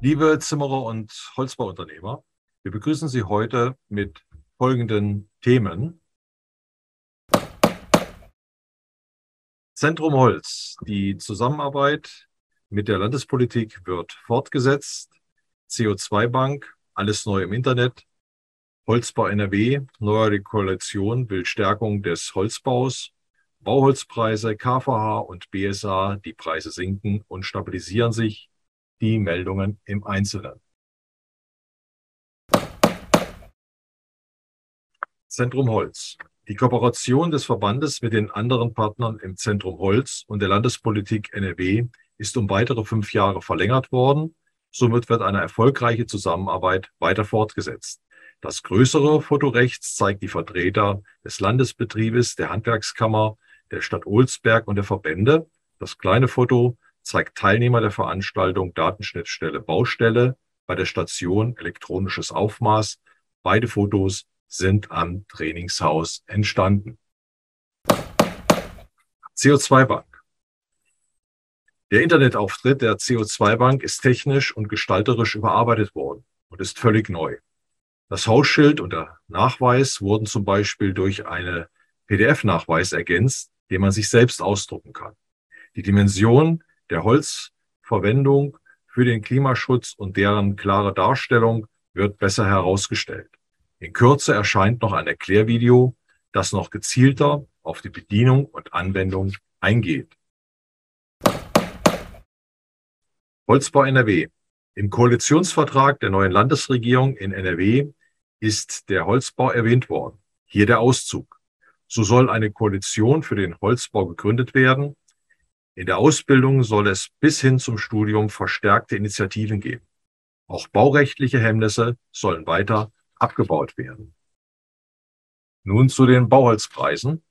Liebe Zimmerer und Holzbauunternehmer, wir begrüßen Sie heute mit folgenden Themen. Zentrum Holz. Die Zusammenarbeit mit der Landespolitik wird fortgesetzt. CO2-Bank, alles neu im Internet. Holzbau NRW, neue Koalition will Stärkung des Holzbaus. Bauholzpreise, KVH und BSA, die Preise sinken und stabilisieren sich die Meldungen im Einzelnen. Zentrum Holz. Die Kooperation des Verbandes mit den anderen Partnern im Zentrum Holz und der Landespolitik NRW ist um weitere fünf Jahre verlängert worden. Somit wird eine erfolgreiche Zusammenarbeit weiter fortgesetzt. Das größere Foto rechts zeigt die Vertreter des Landesbetriebes, der Handwerkskammer, der Stadt Olsberg und der Verbände. Das kleine Foto zeigt Teilnehmer der Veranstaltung Datenschnittstelle Baustelle bei der Station elektronisches Aufmaß. Beide Fotos sind am Trainingshaus entstanden. CO2-Bank. Der Internetauftritt der CO2-Bank ist technisch und gestalterisch überarbeitet worden und ist völlig neu. Das Hausschild und der Nachweis wurden zum Beispiel durch eine PDF-Nachweis ergänzt, den man sich selbst ausdrucken kann. Die Dimension der Holzverwendung für den Klimaschutz und deren klare Darstellung wird besser herausgestellt. In Kürze erscheint noch ein Erklärvideo, das noch gezielter auf die Bedienung und Anwendung eingeht. Holzbau NRW. Im Koalitionsvertrag der neuen Landesregierung in NRW ist der Holzbau erwähnt worden. Hier der Auszug. So soll eine Koalition für den Holzbau gegründet werden, in der Ausbildung soll es bis hin zum Studium verstärkte Initiativen geben. Auch baurechtliche Hemmnisse sollen weiter abgebaut werden. Nun zu den Bauholzpreisen.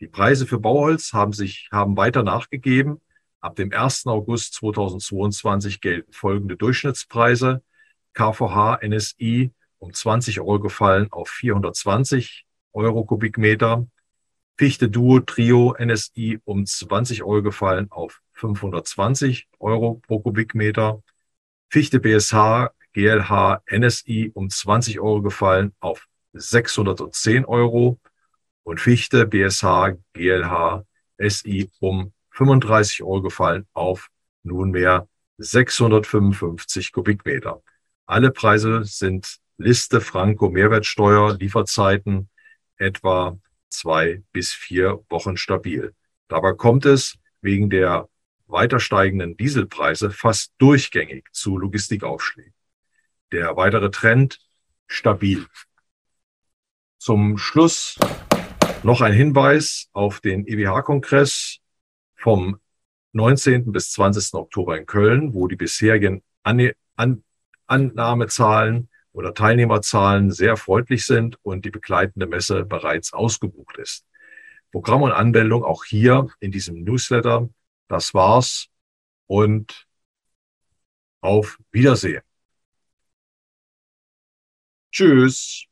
Die Preise für Bauholz haben sich, haben weiter nachgegeben. Ab dem 1. August 2022 gelten folgende Durchschnittspreise. KVH NSI um 20 Euro gefallen auf 420 Euro Kubikmeter. Fichte Duo Trio NSI um 20 Euro gefallen auf 520 Euro pro Kubikmeter. Fichte BSH GLH NSI um 20 Euro gefallen auf 610 Euro und Fichte BSH GLH SI um 35 Euro gefallen auf nunmehr 655 Kubikmeter. Alle Preise sind Liste Franco Mehrwertsteuer, Lieferzeiten etwa zwei bis vier Wochen stabil. Dabei kommt es wegen der weiter steigenden Dieselpreise fast durchgängig zu Logistikaufschlägen. Der weitere Trend stabil. Zum Schluss noch ein Hinweis auf den EWH-Kongress vom 19. bis 20. Oktober in Köln, wo die bisherigen Annahmezahlen oder Teilnehmerzahlen sehr freundlich sind und die begleitende Messe bereits ausgebucht ist. Programm und Anmeldung auch hier in diesem Newsletter. Das war's und auf Wiedersehen. Tschüss.